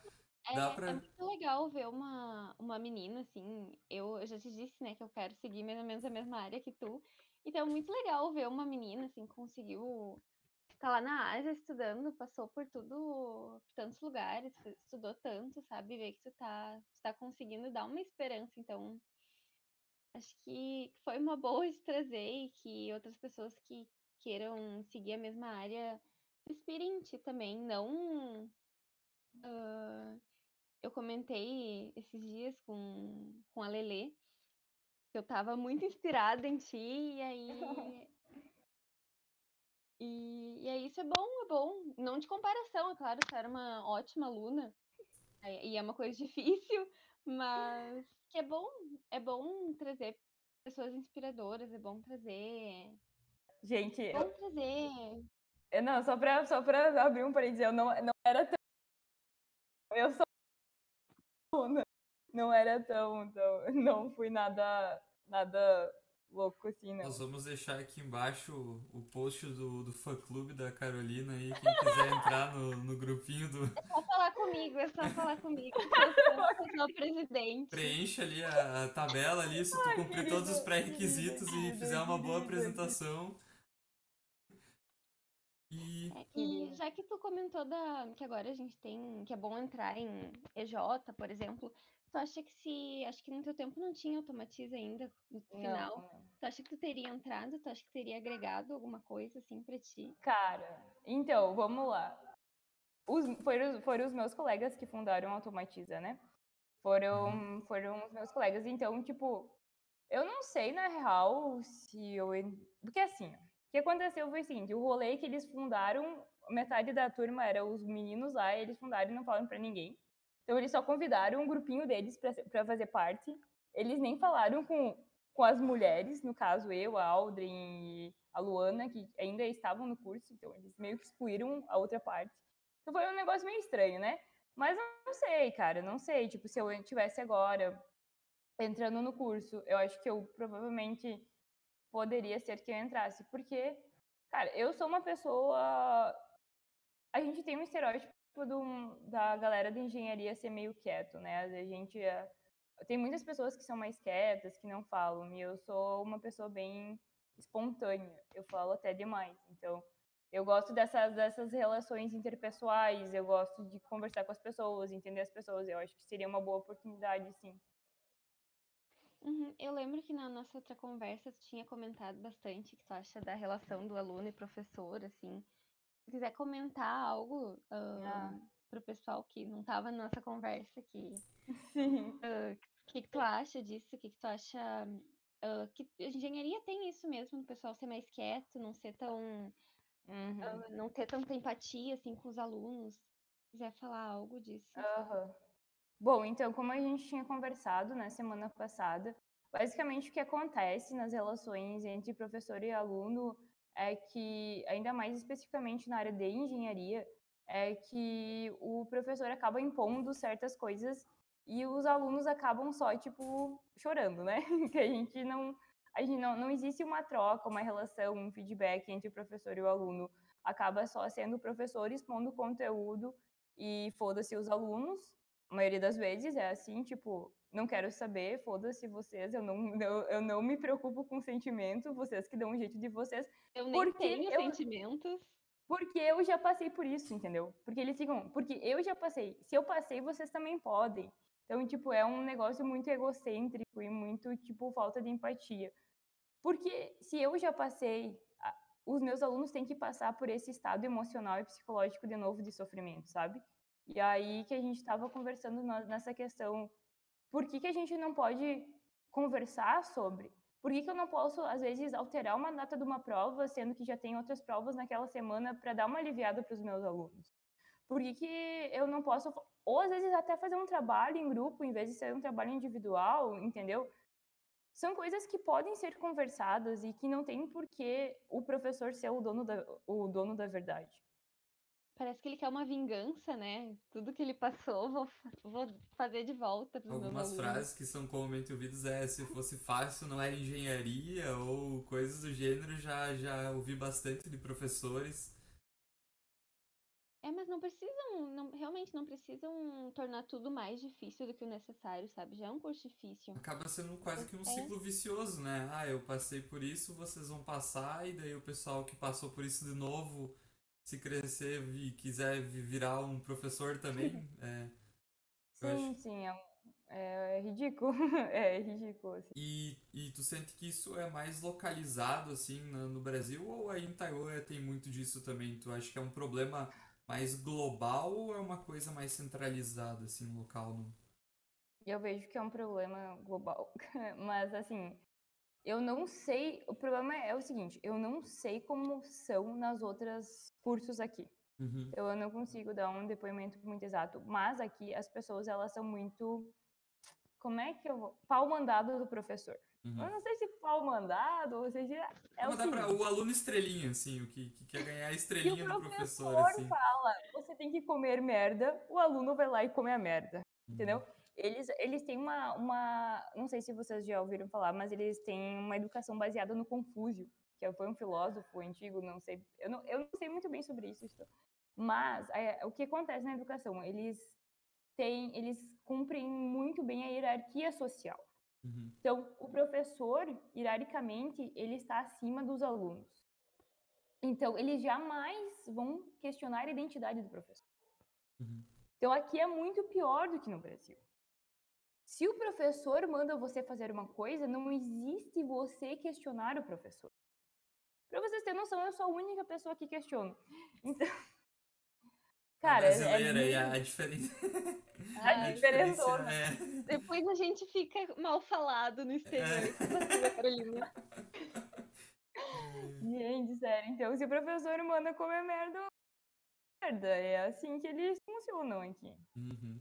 É, Dá pra... é muito legal ver uma, uma menina, assim, eu, eu já te disse, né, que eu quero seguir mais ou menos a mesma área que tu, então é muito legal ver uma menina, assim, conseguiu tá lá na Ásia estudando, passou por tudo, por tantos lugares, estudou tanto, sabe? Ver que tu tá, tu tá conseguindo dar uma esperança. Então, acho que foi uma boa de trazer e que outras pessoas que queiram seguir a mesma área se inspirem em ti também. Não. Uh, eu comentei esses dias com, com a Lelê que eu tava muito inspirada em ti, e aí e, e aí isso é bom, é bom. Não de comparação, é claro, você era uma ótima aluna. E é uma coisa difícil, mas que é bom, é bom trazer pessoas inspiradoras, é bom trazer. Gente, é bom trazer. Eu, não, só pra, só pra abrir um parênteses, eu não, não era tão. Eu sou aluna. Não era tão, tão. Não fui nada. Nada louco assim, né? Nós vamos deixar aqui embaixo o, post do, do fã clube da Carolina aí, quem quiser entrar no, no grupinho do. É só falar comigo, é só falar comigo. Eu sou o presidente. Preenche ali a, a tabela ali, se tu cumprir todos os pré-requisitos e fizer uma boa apresentação. E... É, e já que tu comentou da, que agora a gente tem, que é bom entrar em EJ, por exemplo, Tu acha que se. Acho que no teu tempo não tinha automatiza ainda no final. Não. Tu acha que tu teria entrado? Tu acha que teria agregado alguma coisa assim pra ti? Cara, então, vamos lá. Os, foram, foram os meus colegas que fundaram a Automatiza, né? Foram, uhum. foram os meus colegas. Então, tipo, eu não sei, na real, se eu. Porque assim, o que aconteceu foi o seguinte: o rolê que eles fundaram, metade da turma era os meninos lá, eles fundaram e não falaram para ninguém. Então, eles só convidaram um grupinho deles para fazer parte. Eles nem falaram com, com as mulheres, no caso eu, a Aldrin e a Luana, que ainda estavam no curso, então eles meio que excluíram a outra parte. Então foi um negócio meio estranho, né? Mas não sei, cara, não sei. Tipo, se eu tivesse agora entrando no curso, eu acho que eu provavelmente poderia ser que eu entrasse, porque, cara, eu sou uma pessoa. A gente tem um estereótipo tipo do, da galera da engenharia ser meio quieto, né? A gente é, tem muitas pessoas que são mais quietas, que não falam, e eu sou uma pessoa bem espontânea. Eu falo até demais. Então, eu gosto dessas, dessas relações interpessoais, eu gosto de conversar com as pessoas, entender as pessoas. Eu acho que seria uma boa oportunidade, sim. Uhum. Eu lembro que na nossa outra conversa tu tinha comentado bastante que tu acha da relação do aluno e professor, assim quiser comentar algo uh, ah. pro pessoal que não estava na nossa conversa aqui. Sim. O uh, que, que tu acha disso? O que, que tu acha uh, que a engenharia tem isso mesmo, o pessoal ser mais quieto, não ser tão. Uhum. Uh, não ter tanta empatia assim com os alunos. Se quiser falar algo disso. Uhum. Bom, então, como a gente tinha conversado na semana passada, basicamente o que acontece nas relações entre professor e aluno é que, ainda mais especificamente na área de engenharia, é que o professor acaba impondo certas coisas e os alunos acabam só, tipo, chorando, né? Que a gente não. A gente não, não existe uma troca, uma relação, um feedback entre o professor e o aluno. Acaba só sendo o professor expondo conteúdo e foda-se os alunos. A maioria das vezes é assim, tipo, não quero saber, foda-se vocês, eu não, eu, eu não me preocupo com sentimento, vocês que dão um jeito de vocês. Eu nem Porque tenho eu- sentimentos. Porque eu já passei por isso, entendeu? Porque eles ficam, porque eu já passei. Se eu passei, vocês também podem. Então, tipo, é um negócio muito egocêntrico e muito, tipo, falta de empatia. Porque se eu já passei, os meus alunos têm que passar por esse estado emocional e psicológico de novo de sofrimento, sabe? E aí que a gente estava conversando nessa questão, por que, que a gente não pode conversar sobre? Por que, que eu não posso, às vezes, alterar uma data de uma prova, sendo que já tem outras provas naquela semana, para dar uma aliviada para os meus alunos? Por que, que eu não posso, ou às vezes até fazer um trabalho em grupo, em vez de ser um trabalho individual, entendeu? São coisas que podem ser conversadas e que não tem por que o professor ser o dono da, o dono da verdade. Parece que ele quer uma vingança, né? Tudo que ele passou, vou, vou fazer de volta Algumas frases que são comumente ouvidas é se fosse fácil não era engenharia ou coisas do gênero, já, já ouvi bastante de professores. É, mas não precisam, não, realmente não precisam tornar tudo mais difícil do que o necessário, sabe? Já é um curso difícil. Acaba sendo quase que um É. ciclo vicioso, né? Ah, eu passei por isso, vocês vão passar, e daí o pessoal que passou por isso de novo, se crescer e quiser vi- virar um professor também, é, Sim, sim, é, é- é ridículo. é ridículo. assim. E, e tu sente que isso é mais localizado, assim, no, no Brasil, ou aí em Taiwan tem muito disso também? Tu acha que é um problema mais global ou é uma coisa mais centralizada, assim, local? No... Eu vejo que é um problema global. Mas, assim, eu não sei. O problema é o seguinte: eu não sei como são nas outras cursos aqui. Uhum. Eu não consigo dar um depoimento muito exato. Mas aqui as pessoas, elas são muito. Como é que eu vou. Pau mandado do professor. Uhum. Eu não sei se pau mandado ou seja. É o seguinte, o aluno estrelinha, assim, o que, que quer ganhar a estrelinha o do professor, professor assim. fala, você tem que comer merda, o aluno vai lá e come a merda. Uhum. entendeu? Eles, eles têm uma, uma. Não sei se vocês já ouviram falar, mas eles têm uma educação baseada no Confúcio, que foi um filósofo antigo, não sei. Eu não, eu não sei muito bem sobre isso. Mas é, o que acontece na educação? Eles têm. Eles cumprem muito bem a hierarquia social. Uhum. Então, o professor, hierarquicamente, ele está acima dos alunos. Então, eles jamais vão questionar a identidade do professor. Uhum. Então aqui é muito pior do que no Brasil. Se o professor manda você fazer uma coisa, não existe você questionar o professor. Para vocês terem noção, eu sou a única pessoa que questiono. Então, A cara, é brasileira e a, muito- a diferença. a a diferença. é. Depois a gente fica mal falado no exterior. É. Carolina. Gente, sério. Então, se o professor manda comer merda, merda. É assim que eles funcionam aqui. Uhum.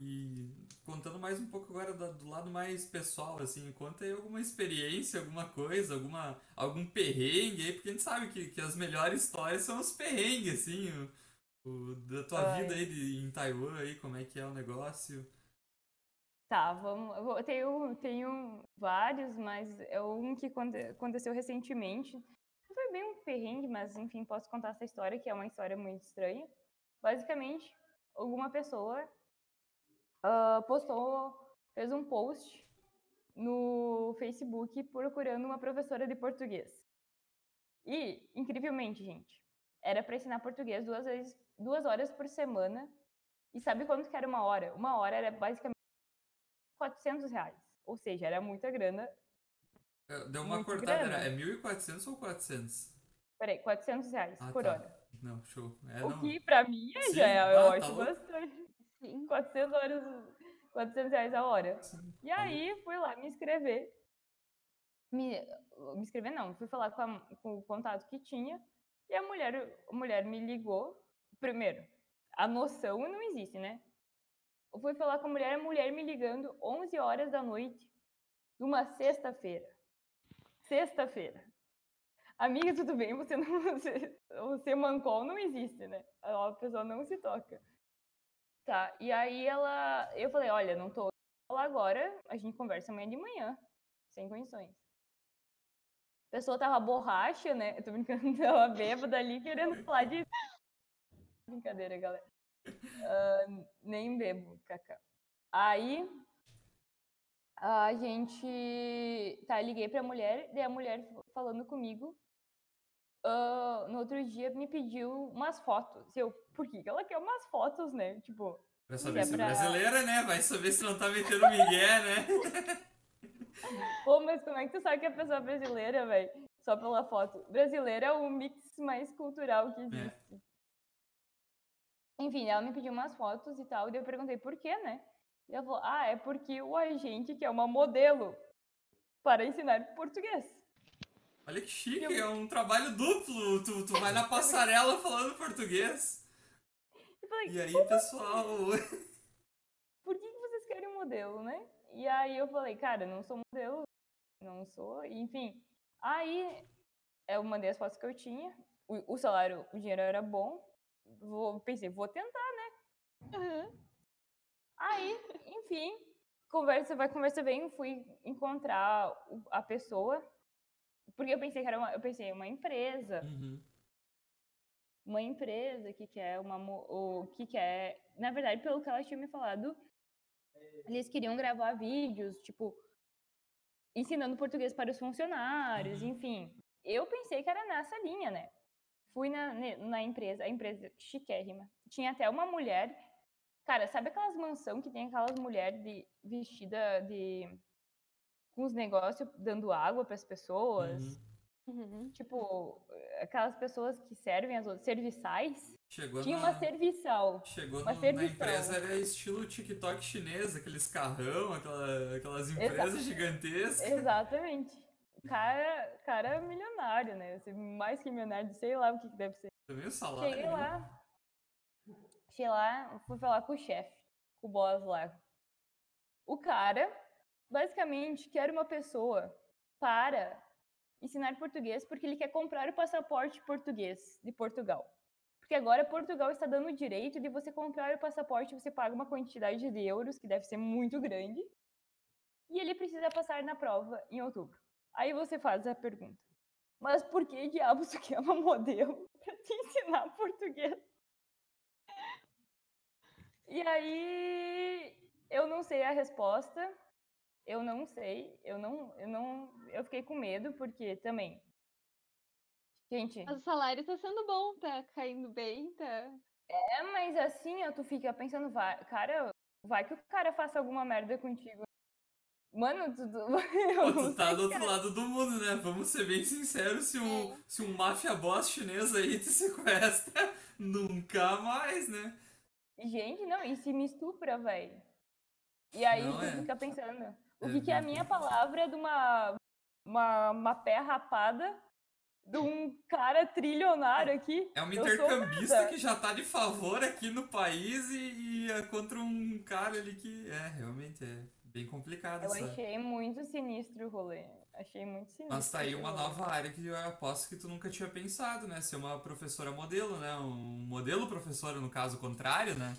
E contando mais um pouco agora do, do lado mais pessoal, assim, conta aí alguma experiência, alguma coisa, alguma, algum perrengue aí, porque a gente sabe que, que as melhores histórias são os perrengues, assim, o, o- da tua Ai. vida aí de, em Taiwan aí, como é que é o negócio. Tá, vamos. eu Tenho, tenho vários, mas é um que aconte- aconteceu recentemente. Não foi bem um perrengue, mas enfim, posso contar essa história, que é uma história muito estranha. Basicamente, alguma pessoa ah, postou, fez um post no Facebook procurando uma professora de português. E, incrivelmente, gente, era para ensinar português duas vezes, duas horas por semana. E sabe quanto que era uma hora? Uma hora era basicamente 400 reais. Ou seja, era muita grana. É, Deu uma cortada, grana. era, é 1.400 ou 400? Peraí, 400 reais Ah, por tá. hora. Não, show. É, o não. que pra mim Sim, já é, ah, eu tá acho louco. bastante. Sim. 400 horas, 400 reais a hora. Sim, E aí, fui lá me inscrever. Me, me inscrever não, fui falar com, a- com o contato que tinha. E a mulher, a mulher me ligou. Primeiro, a noção não existe, né? Eu fui falar com a mulher, a mulher me ligando 11 horas da noite, numa sexta-feira. Sexta-feira. amiga, tudo bem, você não. Você, você mancou, não existe, né? A pessoa não se toca. Tá, e aí ela. Eu falei, olha, não tô lá agora, a gente conversa amanhã de manhã. Sem condições. A pessoa tava borracha, né? Eu tô brincando, tava bêbada ali querendo falar de. Brincadeira, galera. Uh, nem bebo, kaká. Aí a gente. Tá, liguei pra mulher, daí a mulher falando comigo. Uh, no outro dia me pediu umas fotos. Eu, por que ela quer umas fotos, né? Tipo. Pra saber se é pra... brasileira, né? Vai saber se não tá metendo migué, né? Pô, mas como é que tu sabe que a pessoa é brasileira, velho? Só pela foto. Brasileira é o mix mais cultural que é. existe. É. Enfim, ela me pediu umas fotos e tal, e eu perguntei por quê, né? E ela falou, ah, é porque o agente quer uma modelo para ensinar português. Olha que chique, eu... é um trabalho duplo. Tu, tu vai na passarela falando português. Falei, e aí, pessoal... Por que, vocês querem um modelo, né? E aí eu falei, cara, não sou modelo, não sou, enfim. Aí eu mandei as fotos que eu tinha, o, o salário, o dinheiro era bom, vou, pensei, vou tentar, né? Uhum. Aí, enfim, conversa vai, conversa bem, fui encontrar a pessoa, porque eu pensei que era uma, eu pensei, uma empresa. Uhum. Uma empresa que quer uma, o que quer, na verdade, pelo que ela tinha me falado, eles queriam gravar vídeos, tipo, ensinando português para os funcionários, uhum. enfim. Eu pensei que era nessa linha, né? Fui na, na empresa, a empresa chiquérrima. Tinha até uma mulher. Cara, sabe aquelas mansão que tem aquelas mulheres de, vestida de. Com os negócios dando água para as pessoas? Uhum. Uhum. Tipo, aquelas pessoas que servem as outras, serviçais. Chegou Tinha na... uma serviçal. Chegou uma no, serviçal. na empresa, era estilo TikTok chinês, aqueles carrão, aquela, aquelas empresas Exa gigantescas. Exatamente. Cara, cara é milionário, né? Mais que milionário, sei lá o que, que deve ser. Também o salário. Cheguei né? lá. Cheguei lá, fui falar com o chefe, com o boss lá. O cara, basicamente, quer uma pessoa para ensinar português porque ele quer comprar o passaporte português de Portugal. Porque agora Portugal está dando o direito de você comprar o passaporte, você paga uma quantidade de euros, que deve ser muito grande, e ele precisa passar na prova em outubro. Aí você faz a pergunta: mas por que diabos tu quer uma modelo para te ensinar português? E aí eu não sei a resposta, eu não sei, eu não, eu não, eu fiquei com medo porque também Gente. Mas o salário tá sendo bom, tá caindo bem, tá. É, mas assim, ó, tu fica pensando, vai, cara, vai que o cara faça alguma merda contigo. Mano, tu, tu, Pô, tu tá do outro lado do mundo, né? Vamos ser bem sinceros, se um, é. se um máfia boss chinês aí te sequestra, nunca mais, né? Gente, não, e se me estupra, velho? E aí não, tu é. fica pensando, o que, que é a minha palavra de uma, uma, uma pé rapada de um cara trilionário aqui. É um intercambista que já tá de favor aqui no país e, e, é contra um cara ali que é, realmente é bem complicado. Eu essa... achei muito sinistro o rolê. Achei muito sinistro. Mas tá aí uma nova área que eu aposto que tu nunca tinha pensado, né? Ser uma professora modelo, né? Um modelo professora, no caso contrário, né?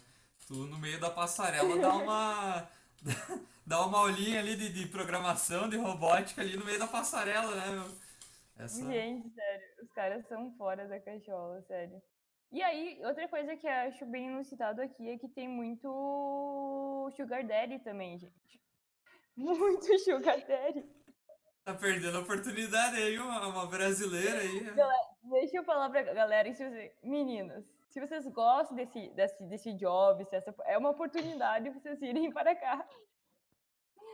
Tu no meio da passarela dá uma. dá uma aulinha ali de, de programação, de robótica ali no meio da passarela, né? Essa... Gente, sério, os caras são fora da cachola, sério. E aí, outra coisa que acho bem inusitado aqui é que tem muito Sugar Daddy também, gente. Muito Sugar Daddy. Tá perdendo a oportunidade aí, uma, uma brasileira aí. Galera, deixa eu falar pra galera, você, meninas, se vocês gostam desse, desse, desse job, se essa, é uma oportunidade vocês irem para cá.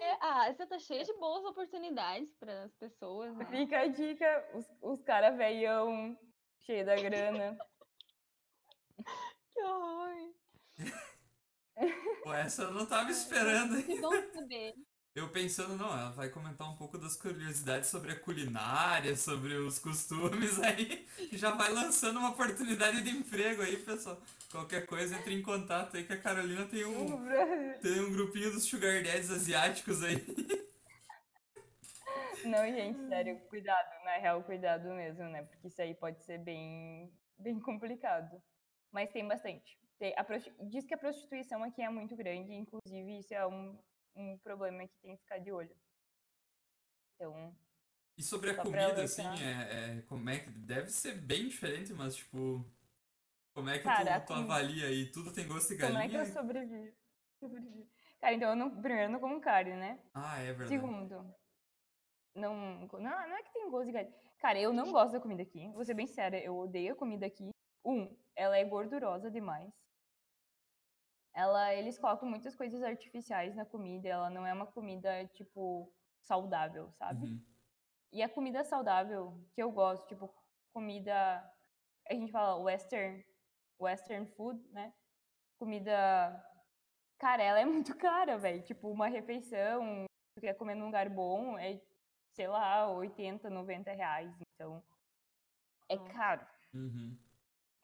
É, a Ásia tá cheia de boas oportunidades para as pessoas. Né? Fica a dica, os, os caras velhão, cheio da grana. que horror. Pô, essa eu não tava esperando. Que bom saber. Eu pensando, não, ela vai comentar um pouco das curiosidades sobre a culinária, sobre os costumes aí, já vai lançando uma oportunidade de emprego aí, pessoal. Qualquer coisa, entre em contato aí que a Carolina tem um, tem um grupinho dos sugar daddies asiáticos aí. Não, gente, sério, cuidado, na real, cuidado mesmo, né? Porque isso aí pode ser bem, bem complicado. Mas tem bastante. Tem, a prosti- diz que a prostituição aqui é muito grande, inclusive isso é um, um problema que tem que ficar de olho. Então, E sobre a comida, assim, é, é- como é que. Deve ser bem diferente, mas tipo. Como é que Cara, tu, tu avalia aí? Tudo tem gosto de como é que eu galinha? sobrevivo? Sobrevivo. Cara, então eu não, primeiro eu não como carne, né? Ah, é verdade. Segundo, não, não, não é que tem gosto de galinha. Cara, eu não gosto da comida aqui. Vou ser bem séria, eu odeio a comida aqui. Um, ela é gordurosa demais. Ela, eles colocam muitas coisas artificiais na comida. Ela não é uma comida, tipo, saudável, sabe? Uhum. E a comida saudável que eu gosto, tipo, comida. A gente fala western, western food, né? Comida. Cara, ela é muito cara, velho. Tipo, uma refeição, tu quer comer num lugar bom, é, sei lá, 80, 90 reais. Então, é caro. Uhum.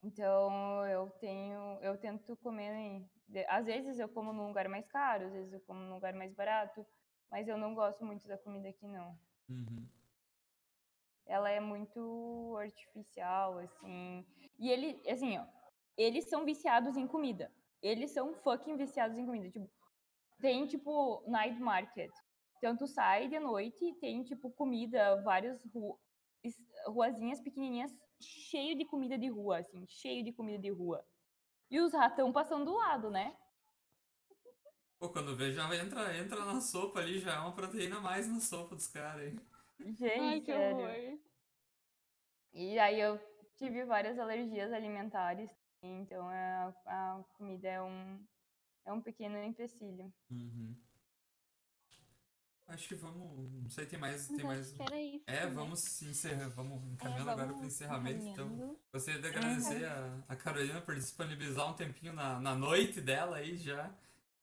Então, eu tenho. Eu tento comer. Às vezes eu como num lugar mais caro, às vezes eu como num lugar mais barato. Mas eu não gosto muito da comida aqui, não Uhum. ela é muito artificial, assim. E ele, assim, ó, eles são viciados em comida. Eles são fucking viciados em comida. Tipo, tem, tipo, night market. Então, tu sai de noite e tem, tipo, comida, várias ru ruazinhas pequenininhas, cheio de comida de rua, assim, cheio de comida de rua. E os ratão passando do lado, né? Pô, quando vê, já entra, entra na sopa ali, já é uma proteína a mais na sopa dos caras aí. Gente, Ai, que sério. horror. E aí eu tive várias alergias alimentares, então a, a comida é um, é um pequeno empecilho. Uhum. Acho que vamos. Não sei, tem mais. Tem mais... que. É, vamos encerrar, vamos encaminhando É, agora para o encerramento, então. Gostaria de agradecer a, a Carolina por disponibilizar um tempinho na, na noite dela aí já.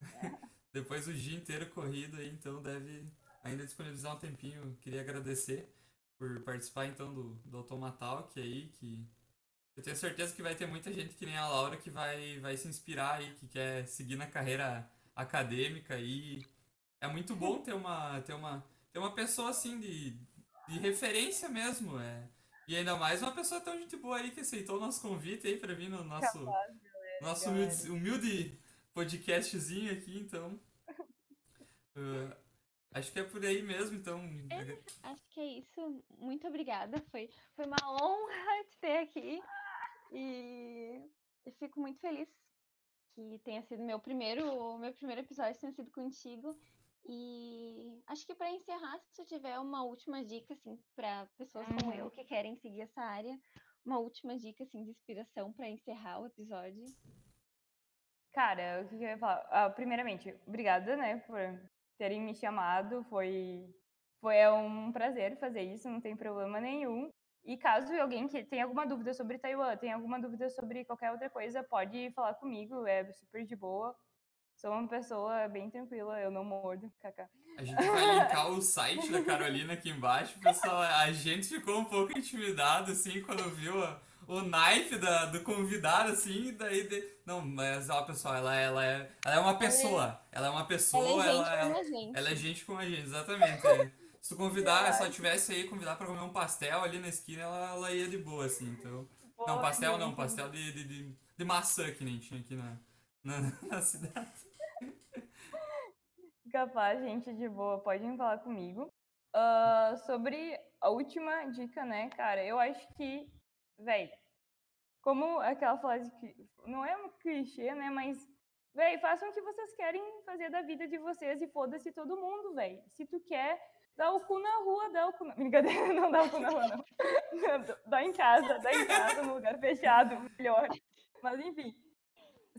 Depois o dia inteiro corrido aí, então deve ainda disponibilizar um tempinho. Queria agradecer por participar então do, do Automatalk aí, que eu tenho certeza que vai ter muita gente que nem a Laura que vai, vai se inspirar aí, que quer seguir na carreira acadêmica e é muito bom ter uma, ter uma, ter uma pessoa assim de, de referência mesmo, é. E ainda mais uma pessoa tão gente boa aí que aceitou o nosso convite aí pra vir no nosso, nosso galera. humilde, humilde podcastzinho aqui, então. Ah, acho que é por aí mesmo, então. Acho que é isso. Muito obrigada. Foi, foi uma honra te ter aqui. E eu fico muito feliz que tenha sido meu primeiro, meu primeiro episódio tenha sido contigo. E acho que para encerrar, se tiver uma última dica assim para pessoas como Uhum. eu que querem seguir essa área, uma última dica assim de inspiração para encerrar o episódio. Cara, o que, que eu ia falar? Ah, primeiramente, obrigada, né, por terem me chamado. Foi, foi é um prazer fazer isso, não tem problema nenhum. E caso alguém que tenha alguma dúvida sobre Taiwan, tenha alguma dúvida sobre qualquer outra coisa, pode falar comigo, é super de boa. Sou uma pessoa bem tranquila, eu não mordo, kaká. A gente vai linkar o site da Carolina aqui embaixo, pessoal. A gente ficou um pouco intimidado, assim, quando viu a- o knife da, do convidado, assim, e daí. de- Não, mas ó, pessoal, ela, ela, é, ela é uma pessoa. Ela é uma pessoa, ela é ela, gente como ela, a gente. ela é gente como a gente, exatamente. é. Se tu convidar, se ela tivesse aí, convidar pra comer um pastel ali na esquina, ela, ela ia de boa, assim, então. Não, Boa, pastel não, gente. pastel de, de, de, de maçã que nem tinha aqui na, na, na cidade. Capaz, gente de boa, podem falar comigo. Ah, sobre a última dica, né, cara, eu acho que, velho, como aquela frase que não é um clichê, né, mas, velho, façam o que vocês querem fazer da vida de vocês e foda-se todo mundo, velho. Se tu quer dar o cu na rua, dá o cu na... Brincadeira, não dá o cu na rua, não. dá em casa, dá em casa, no lugar fechado, melhor. Mas, enfim,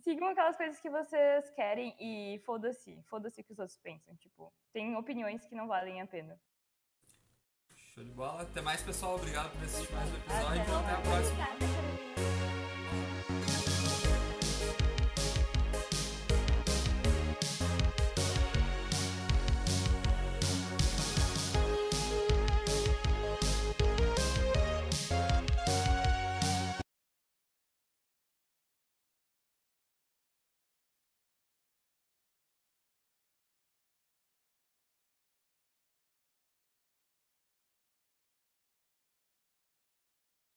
sigam aquelas coisas que vocês querem e foda-se, foda-se o que os outros pensam. Tipo, tem opiniões que não valem a pena. Show de bola. Até mais, pessoal. Obrigado por assistir mais um episódio. Até a próxima. Obrigada, Carolina.